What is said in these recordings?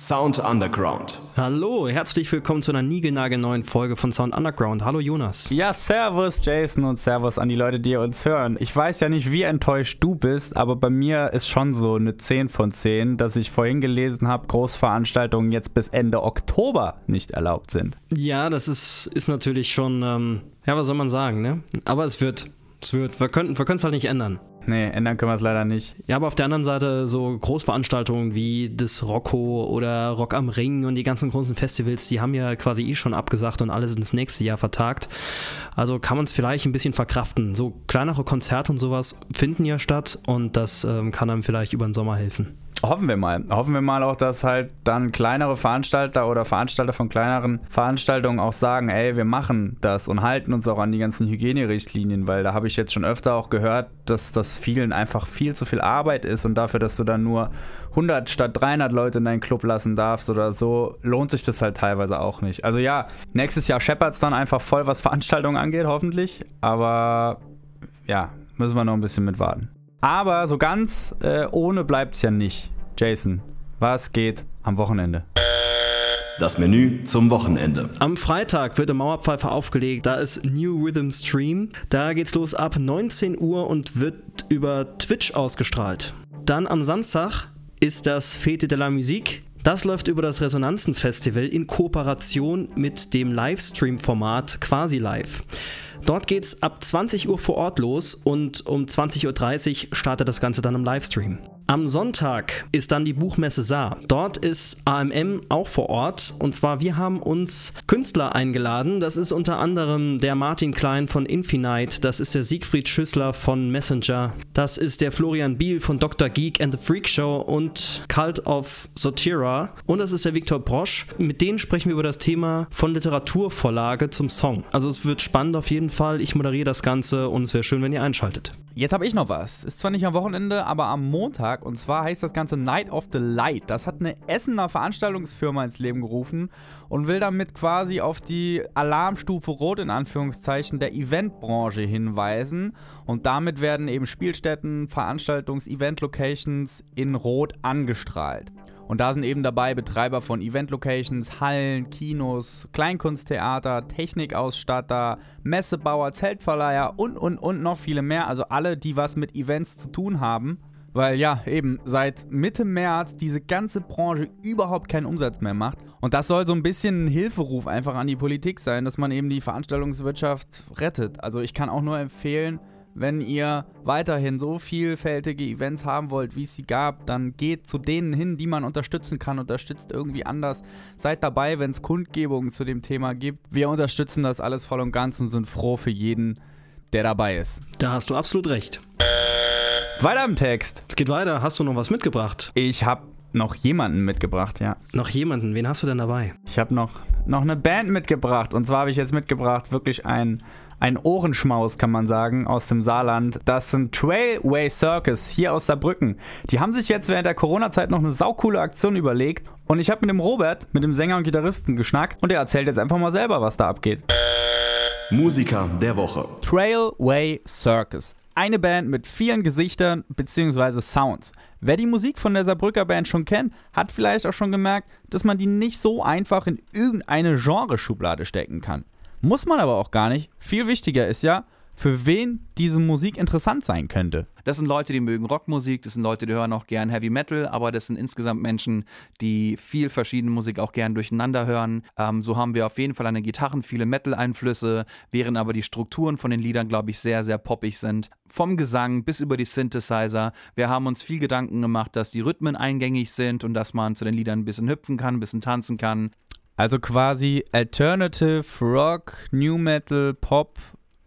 Sound Underground. Hallo, herzlich willkommen zu einer niegelnagelneuen Folge von Sound Underground. Hallo Jonas. Ja, servus Jason und servus an die Leute, die uns hören. Ich weiß ja nicht, wie enttäuscht du bist, aber bei mir ist schon so eine 10 von 10, dass ich vorhin gelesen habe, Großveranstaltungen jetzt bis Ende Oktober nicht erlaubt sind. Ja, das ist, ist natürlich schon, ähm, ja, was soll man sagen, ne? Aber es wird. Es wird. Wir können wir es halt nicht ändern. Nee, ändern können wir es leider nicht. Ja, aber auf der anderen Seite so Großveranstaltungen wie das Rocco oder Rock am Ring und die ganzen großen Festivals, die haben ja quasi eh schon abgesagt und alles ins nächste Jahr vertagt. Also kann man es vielleicht ein bisschen verkraften. So kleinere Konzerte und sowas finden ja statt und das ähm, kann einem vielleicht über den Sommer helfen. Hoffen wir mal. Hoffen wir mal auch, dass halt dann kleinere Veranstalter oder Veranstalter von kleineren Veranstaltungen auch sagen, ey, wir machen das und halten uns auch an die ganzen Hygienerichtlinien, weil da habe ich jetzt schon öfter auch gehört, dass das vielen einfach viel zu viel Arbeit ist und dafür, dass du dann nur 100 statt 300 Leute in deinen Club lassen darfst oder so, lohnt sich das halt teilweise auch nicht. Also ja, nächstes Jahr scheppert es dann einfach voll, was Veranstaltungen angeht, hoffentlich, aber ja, müssen wir noch ein bisschen mit warten. Aber so ganz äh, ohne bleibt es ja nicht. Jason, was geht am Wochenende? Das Menü zum Wochenende. Am Freitag wird der Mauerpfeifer aufgelegt. Da ist New Rhythm Stream. Da geht's los ab 19 Uhr und wird über Twitch ausgestrahlt. Dann am Samstag ist das Fete de la Musique. Das läuft über das Resonanzen-Festival in Kooperation mit dem Livestream-Format Quasi Live. Dort geht es ab 20 Uhr vor Ort los und um 20.30 Uhr startet das Ganze dann im Livestream. Am Sonntag ist dann die Buchmesse Saar. Dort ist AMM auch vor Ort. Und zwar, wir haben uns Künstler eingeladen. Das ist unter anderem der Martin Klein von Infinite. Das ist der Siegfried Schüssler von Messenger. Das ist der Florian Biel von Dr. Geek and the Freak Show und Cult of Sotira. Und das ist der Viktor Brosch. Mit denen sprechen wir über das Thema von Literaturvorlage zum Song. Also es wird spannend auf jeden Fall. Ich moderiere das Ganze und es wäre schön, wenn ihr einschaltet. Jetzt habe ich noch was. Ist zwar nicht am Wochenende, aber am Montag. Und zwar heißt das Ganze Night of the Light. Das hat eine Essener Veranstaltungsfirma ins Leben gerufen und will damit quasi auf die Alarmstufe Rot in Anführungszeichen der Eventbranche hinweisen. Und damit werden eben Spielstätten, Veranstaltungs-, Event-Locations in Rot angestrahlt. Und da sind eben dabei Betreiber von Event-Locations, Hallen, Kinos, Kleinkunsttheater, Technikausstatter, Messebauer, Zeltverleiher und, und, und noch viele mehr. Also alle, die was mit Events zu tun haben. Weil ja, eben seit Mitte März diese ganze Branche überhaupt keinen Umsatz mehr macht. Und das soll so ein bisschen ein Hilferuf einfach an die Politik sein, dass man eben die Veranstaltungswirtschaft rettet. Also ich kann auch nur empfehlen, wenn ihr weiterhin so vielfältige Events haben wollt, wie es sie gab, dann geht zu denen hin, die man unterstützen kann. Unterstützt irgendwie anders. Seid dabei, wenn es Kundgebungen zu dem Thema gibt. Wir unterstützen das alles voll und ganz und sind froh für jeden, der dabei ist. Da hast du absolut recht. Weiter im Text. Es geht weiter. Hast du noch was mitgebracht? Ich habe noch jemanden mitgebracht, ja. Noch jemanden? Wen hast du denn dabei? Ich habe noch, noch eine Band mitgebracht. Und zwar habe ich jetzt mitgebracht wirklich ein ein Ohrenschmaus, kann man sagen, aus dem Saarland. Das sind Trailway Circus hier aus Saarbrücken. Die haben sich jetzt während der Corona-Zeit noch eine saukoole Aktion überlegt. Und ich habe mit dem Robert, mit dem Sänger und Gitarristen, geschnackt und er erzählt jetzt einfach mal selber, was da abgeht. Musiker der Woche. Trailway Circus. Eine Band mit vielen Gesichtern bzw. Sounds. Wer die Musik von der Saarbrücker Band schon kennt, hat vielleicht auch schon gemerkt, dass man die nicht so einfach in irgendeine Genreschublade stecken kann. Muss man aber auch gar nicht. Viel wichtiger ist ja, für wen diese Musik interessant sein könnte. Das sind Leute, die mögen Rockmusik, das sind Leute, die hören auch gern Heavy Metal, aber das sind insgesamt Menschen, die viel verschiedene Musik auch gern durcheinander hören. Ähm, so haben wir auf jeden Fall an den Gitarren viele Metal-Einflüsse, während aber die Strukturen von den Liedern, glaube ich, sehr, sehr poppig sind. Vom Gesang bis über die Synthesizer. Wir haben uns viel Gedanken gemacht, dass die Rhythmen eingängig sind und dass man zu den Liedern ein bisschen hüpfen kann, ein bisschen tanzen kann. Also quasi Alternative Rock, New Metal, Pop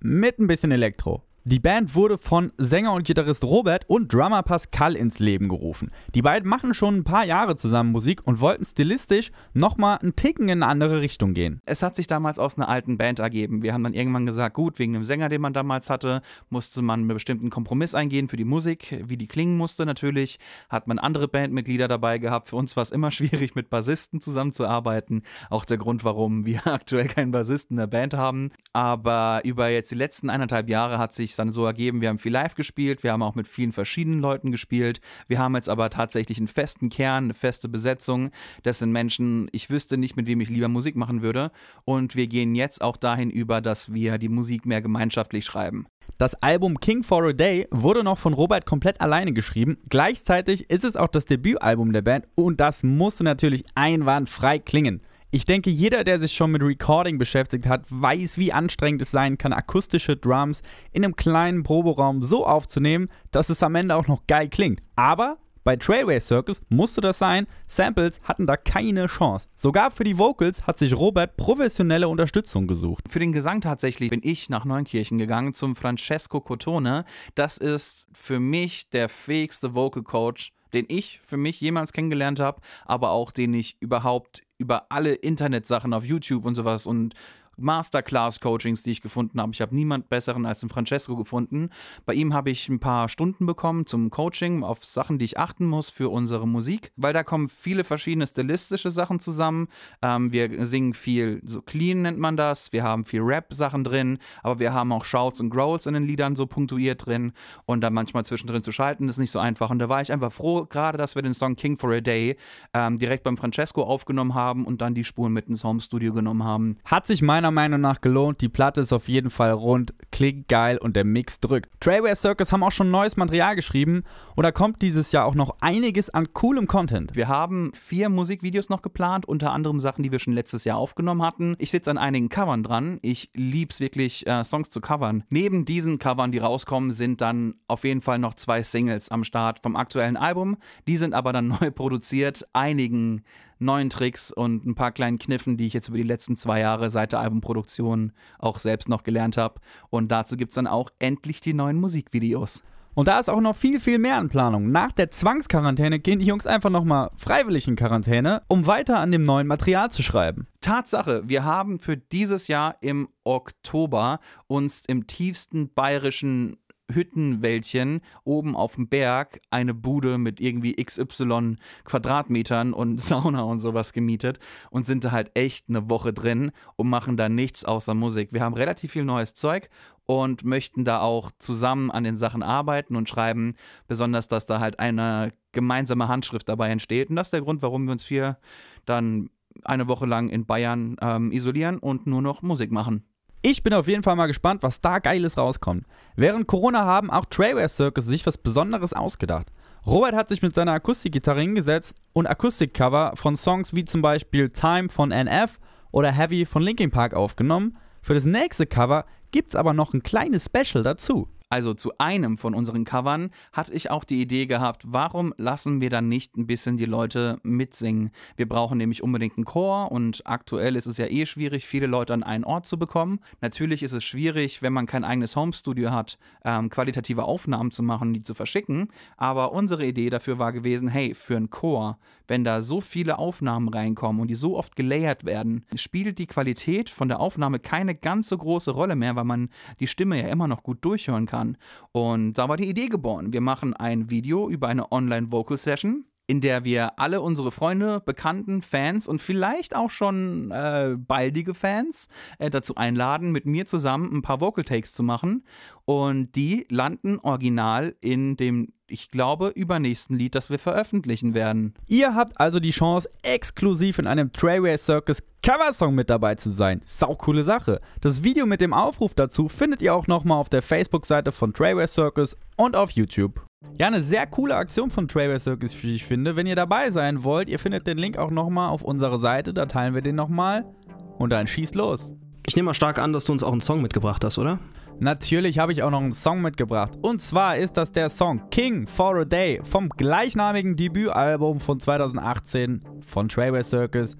mit ein bisschen Elektro. Die Band wurde von Sänger und Gitarrist Robert und Drummer Pascal ins Leben gerufen. Die beiden machen schon ein paar Jahre zusammen Musik und wollten stilistisch nochmal einen Ticken in eine andere Richtung gehen. Es hat sich damals aus einer alten Band ergeben. Wir haben dann irgendwann gesagt, gut, wegen dem Sänger, den man damals hatte, musste man einen bestimmten Kompromiss eingehen für die Musik, wie die klingen musste natürlich. Hat man andere Bandmitglieder dabei gehabt. Für uns war es immer schwierig, mit Bassisten zusammenzuarbeiten. Auch der Grund, warum wir aktuell keinen Bassisten in der Band haben. Aber über jetzt die letzten eineinhalb Jahre hat sich sich dann so ergeben, wir haben viel live gespielt, wir haben auch mit vielen verschiedenen Leuten gespielt. Wir haben jetzt aber tatsächlich einen festen Kern, eine feste Besetzung. Das sind Menschen, ich wüsste nicht, mit wem ich lieber Musik machen würde. Und wir gehen jetzt auch dahin über, dass wir die Musik mehr gemeinschaftlich schreiben. Das Album King for a Day wurde noch von Robert komplett alleine geschrieben. Gleichzeitig ist es auch das Debütalbum der Band und das musste natürlich einwandfrei klingen. Ich denke, jeder, der sich schon mit Recording beschäftigt hat, weiß, wie anstrengend es sein kann, akustische Drums in einem kleinen Proberaum so aufzunehmen, dass es am Ende auch noch geil klingt. Aber bei Trailway Circus musste das sein, Samples hatten da keine Chance. Sogar für die Vocals hat sich Robert professionelle Unterstützung gesucht. Für den Gesang tatsächlich bin ich nach Neunkirchen gegangen zum Francesco Cotone. Das ist für mich der fähigste Vocal Coach, den ich für mich jemals kennengelernt habe, aber auch den ich überhaupt über alle Internetsachen auf YouTube und sowas und Masterclass-Coachings, die ich gefunden habe. Ich habe niemand besseren als den Francesco gefunden. Bei ihm habe ich ein paar Stunden bekommen zum Coaching auf Sachen, die ich achten muss für unsere Musik, weil da kommen viele verschiedene stilistische Sachen zusammen. Ähm, wir singen viel, so clean nennt man das. Wir haben viel Rap-Sachen drin, aber wir haben auch Shouts und Growls in den Liedern so punktuiert drin und dann manchmal zwischendrin zu schalten, ist nicht so einfach. Und da war ich einfach froh, gerade, dass wir den Song King for a Day ähm, direkt beim Francesco aufgenommen haben und dann die Spuren mit ins Home Studio genommen haben. Hat sich meiner meiner Meinung nach gelohnt. Die Platte ist auf jeden Fall rund, klingt geil und der Mix drückt. Trayware Circus haben auch schon neues Material geschrieben und da kommt dieses Jahr auch noch einiges an coolem Content. Wir haben vier Musikvideos noch geplant, unter anderem Sachen, die wir schon letztes Jahr aufgenommen hatten. Ich sitze an einigen Covern dran. Ich liebe es wirklich, äh, Songs zu covern. Neben diesen Covern, die rauskommen, sind dann auf jeden Fall noch zwei Singles am Start vom aktuellen Album. Die sind aber dann neu produziert. Einigen neuen Tricks und ein paar kleinen Kniffen, die ich jetzt über die letzten zwei Jahre seit der Albumproduktion auch selbst noch gelernt habe. Und dazu gibt es dann auch endlich die neuen Musikvideos. Und da ist auch noch viel, viel mehr in Planung. Nach der Zwangsquarantäne gehen die Jungs einfach nochmal freiwillig in Quarantäne, um weiter an dem neuen Material zu schreiben. Tatsache, wir haben für dieses Jahr im Oktober uns im tiefsten bayerischen Hüttenwäldchen oben auf dem Berg eine Bude mit irgendwie XY Quadratmetern und Sauna und sowas gemietet und sind da halt echt eine Woche drin und machen da nichts außer Musik. Wir haben relativ viel neues Zeug und möchten da auch zusammen an den Sachen arbeiten und schreiben, besonders dass da halt eine gemeinsame Handschrift dabei entsteht. Und das ist der Grund, warum wir uns hier dann eine Woche lang in Bayern ähm, isolieren und nur noch Musik machen. Ich bin auf jeden Fall mal gespannt, was da Geiles rauskommt. Während Corona haben auch Trayware Circus sich was Besonderes ausgedacht. Robert hat sich mit seiner Akustikgitarre hingesetzt und Akustikcover von Songs wie zum Beispiel Time von NF oder Heavy von Linkin Park aufgenommen. Für das nächste Cover gibt's aber noch ein kleines Special dazu. Also zu einem von unseren Covern hatte ich auch die Idee gehabt, warum lassen wir dann nicht ein bisschen die Leute mitsingen? Wir brauchen nämlich unbedingt einen Chor und aktuell ist es ja eh schwierig, viele Leute an einen Ort zu bekommen. Natürlich ist es schwierig, wenn man kein eigenes Homestudio hat, ähm, qualitative Aufnahmen zu machen, die zu verschicken. Aber unsere Idee dafür war gewesen, hey, für einen Chor, wenn da so viele Aufnahmen reinkommen und die so oft gelayert werden, spielt die Qualität von der Aufnahme keine ganz so große Rolle mehr, weil man die Stimme ja immer noch gut durchhören kann. Und da war die Idee geboren. Wir machen ein Video über eine Online-Vocal-Session in der wir alle unsere Freunde, Bekannten, Fans und vielleicht auch schon äh, baldige Fans äh, dazu einladen, mit mir zusammen ein paar Vocal Takes zu machen. Und die landen original in dem, ich glaube, übernächsten Lied, das wir veröffentlichen werden. Ihr habt also die Chance, exklusiv in einem Trayway Circus Coversong mit dabei zu sein. Sau coole Sache. Das Video mit dem Aufruf dazu findet ihr auch nochmal auf der Facebook-Seite von Trayway Circus und auf YouTube. Ja, eine sehr coole Aktion von Trayway Circus, wie ich finde. Wenn ihr dabei sein wollt, ihr findet den Link auch nochmal auf unserer Seite, da teilen wir den nochmal. Und dann schießt los. Ich nehme mal stark an, dass du uns auch einen Song mitgebracht hast, oder? Natürlich habe ich auch noch einen Song mitgebracht. Und zwar ist das der Song King for a Day vom gleichnamigen Debütalbum von 2018 von Trayway Circus.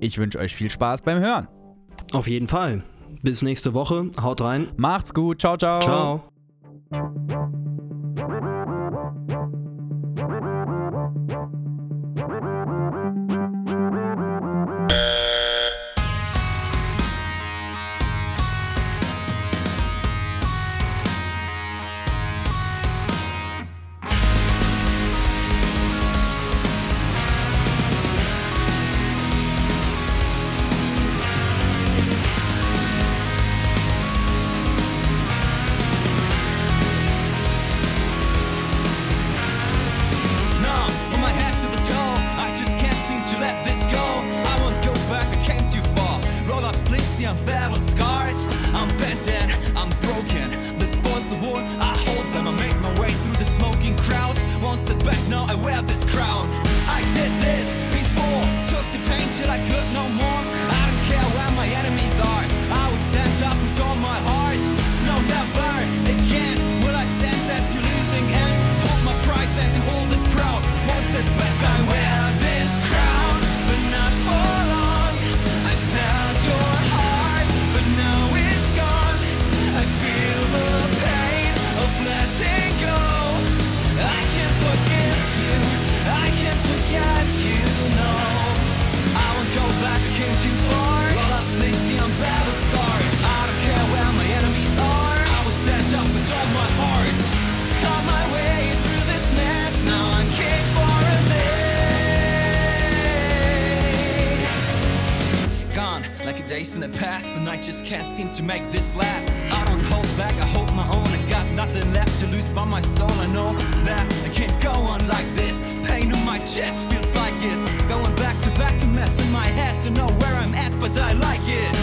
Ich wünsche euch viel Spaß beim Hören. Auf jeden Fall. Bis nächste Woche. Haut rein. Macht's gut. Ciao, ciao. Ciao. Just can't seem to make this last. I don't hold back, I hold my own. I got nothing left to lose but my soul. I know that I can't go on like this. Pain in my chest feels like it's going back to back, a mess in my head to know where I'm at, but I like it.